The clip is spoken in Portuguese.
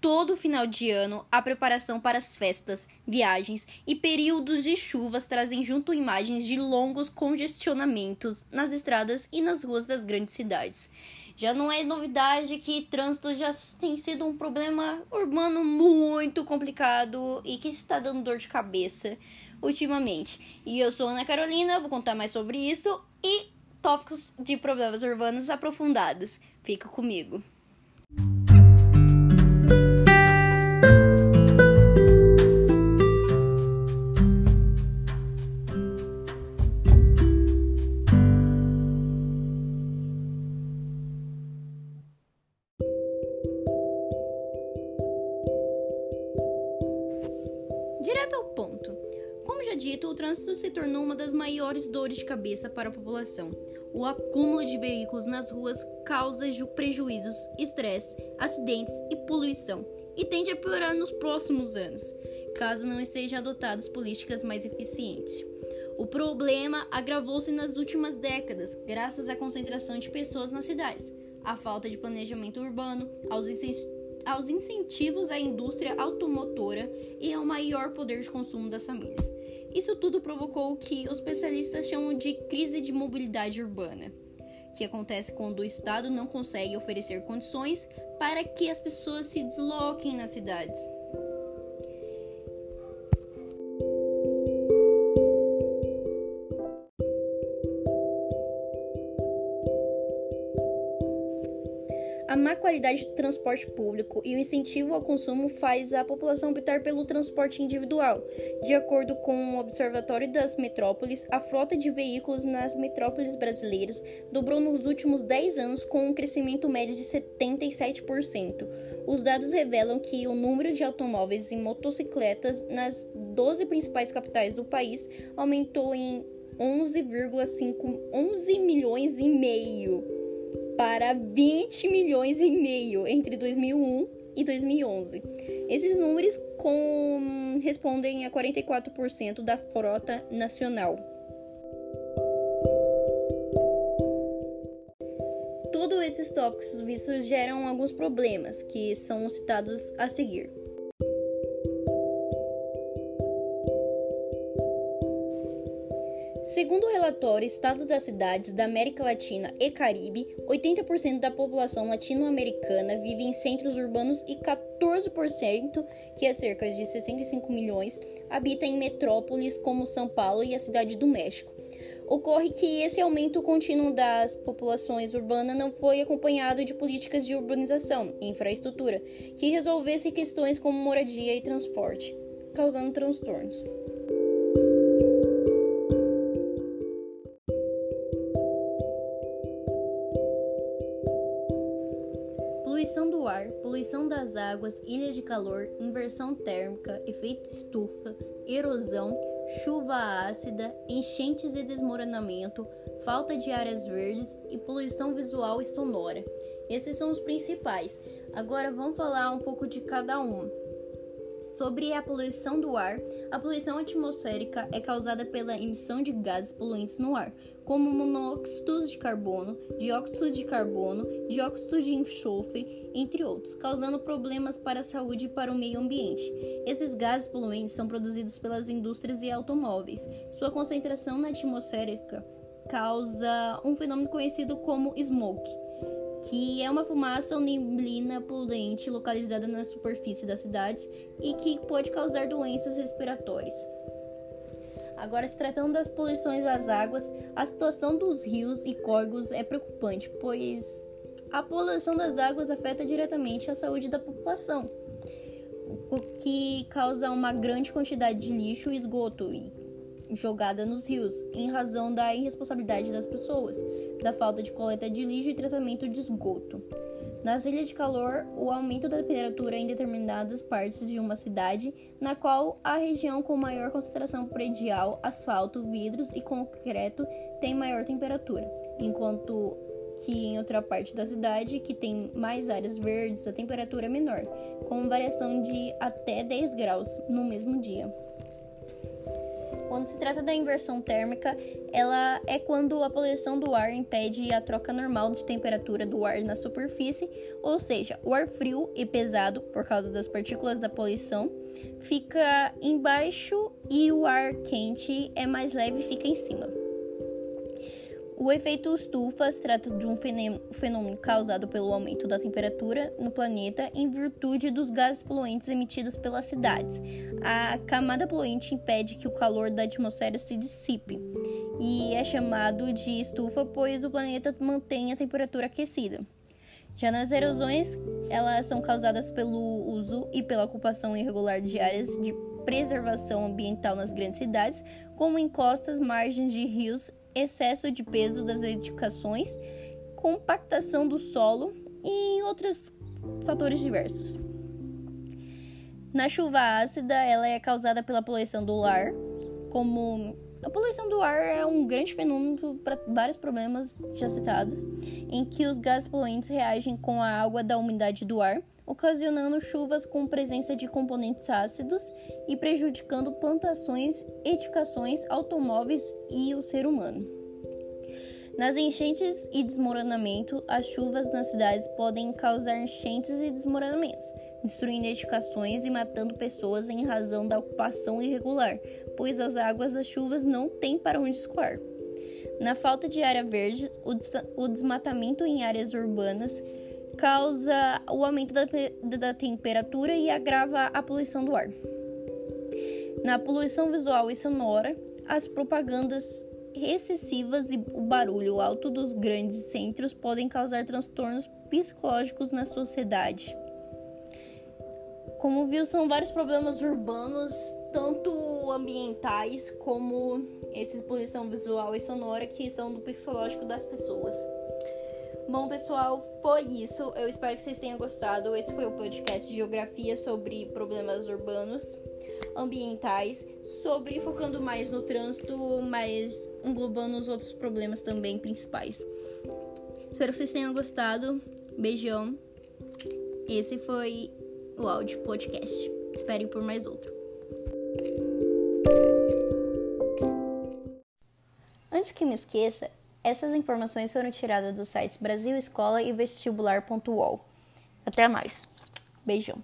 todo final de ano, a preparação para as festas, viagens e períodos de chuvas trazem junto imagens de longos congestionamentos nas estradas e nas ruas das grandes cidades. Já não é novidade que trânsito já tem sido um problema urbano muito complicado e que está dando dor de cabeça ultimamente. E eu sou Ana Carolina, vou contar mais sobre isso e tópicos de problemas urbanos aprofundados. Fica comigo. O trânsito se tornou uma das maiores dores de cabeça para a população. O acúmulo de veículos nas ruas causa prejuízos, estresse, acidentes e poluição, e tende a piorar nos próximos anos, caso não estejam adotadas políticas mais eficientes. O problema agravou-se nas últimas décadas, graças à concentração de pessoas nas cidades, à falta de planejamento urbano, aos incentivos aos incentivos à indústria automotora e ao maior poder de consumo das famílias. Isso tudo provocou o que os especialistas chamam de crise de mobilidade urbana, que acontece quando o Estado não consegue oferecer condições para que as pessoas se desloquem nas cidades. A má qualidade do transporte público e o incentivo ao consumo faz a população optar pelo transporte individual. De acordo com o Observatório das Metrópoles, a frota de veículos nas metrópoles brasileiras dobrou nos últimos 10 anos com um crescimento médio de 77%. Os dados revelam que o número de automóveis e motocicletas nas 12 principais capitais do país aumentou em 11,5 11 milhões e meio para 20 milhões e meio entre 2001 e 2011. Esses números com... respondem a 44% da frota nacional. Todos esses tópicos vistos geram alguns problemas que são citados a seguir. Segundo o relatório Estado das Cidades da América Latina e Caribe, 80% da população latino-americana vive em centros urbanos e 14%, que é cerca de 65 milhões, habita em metrópoles como São Paulo e a Cidade do México. Ocorre que esse aumento contínuo das populações urbanas não foi acompanhado de políticas de urbanização e infraestrutura que resolvessem questões como moradia e transporte, causando transtornos. Poluição das águas, ilhas de calor, inversão térmica, efeito estufa, erosão, chuva ácida, enchentes e desmoronamento, falta de áreas verdes e poluição visual e sonora. Esses são os principais. Agora vamos falar um pouco de cada um. Sobre a poluição do ar, a poluição atmosférica é causada pela emissão de gases poluentes no ar, como monóxidos de carbono, dióxido de carbono, dióxido de enxofre, entre outros, causando problemas para a saúde e para o meio ambiente. Esses gases poluentes são produzidos pelas indústrias e automóveis. Sua concentração na atmosfera causa um fenômeno conhecido como smoke que é uma fumaça ou neblina poluente localizada na superfície das cidades e que pode causar doenças respiratórias. Agora, se tratando das poluições das águas, a situação dos rios e córregos é preocupante, pois a poluição das águas afeta diretamente a saúde da população, o que causa uma grande quantidade de lixo e esgoto e jogada nos rios, em razão da irresponsabilidade das pessoas, da falta de coleta de lixo e tratamento de esgoto. Nas ilhas de calor, o aumento da temperatura em determinadas partes de uma cidade, na qual a região com maior concentração predial, asfalto, vidros e concreto tem maior temperatura, enquanto que em outra parte da cidade, que tem mais áreas verdes, a temperatura é menor, com variação de até 10 graus no mesmo dia. Quando se trata da inversão térmica, ela é quando a poluição do ar impede a troca normal de temperatura do ar na superfície, ou seja, o ar frio e pesado, por causa das partículas da poluição, fica embaixo e o ar quente é mais leve e fica em cima. O efeito estufa se trata de um fenômeno causado pelo aumento da temperatura no planeta em virtude dos gases poluentes emitidos pelas cidades. A camada poluente impede que o calor da atmosfera se dissipe e é chamado de estufa pois o planeta mantém a temperatura aquecida. Já nas erosões, elas são causadas pelo uso e pela ocupação irregular de áreas de preservação ambiental nas grandes cidades, como encostas, margens de rios excesso de peso das edificações, compactação do solo e outros fatores diversos. Na chuva ácida, ela é causada pela poluição do ar, como a poluição do ar é um grande fenômeno para vários problemas já citados, em que os gases poluentes reagem com a água da umidade do ar, ocasionando chuvas com presença de componentes ácidos e prejudicando plantações, edificações, automóveis e o ser humano. Nas enchentes e desmoronamento, as chuvas nas cidades podem causar enchentes e desmoronamentos, destruindo edificações e matando pessoas em razão da ocupação irregular, pois as águas das chuvas não têm para onde escoar. Na falta de área verde, o desmatamento em áreas urbanas causa o aumento da, da temperatura e agrava a poluição do ar. Na poluição visual e sonora, as propagandas excessivas e o barulho alto dos grandes centros podem causar transtornos psicológicos na sociedade. Como viu, são vários problemas urbanos, tanto ambientais como esse poluição visual e sonora que são do psicológico das pessoas. Bom, pessoal, foi isso. Eu espero que vocês tenham gostado. Esse foi o podcast de Geografia sobre problemas urbanos, ambientais, sobre focando mais no trânsito, mas englobando os outros problemas também principais. Espero que vocês tenham gostado. Beijão. Esse foi o áudio podcast. Esperem por mais outro. Antes que me esqueça, essas informações foram tiradas dos sites Brasil Escola e Vestibular.uol. Até mais. Beijão.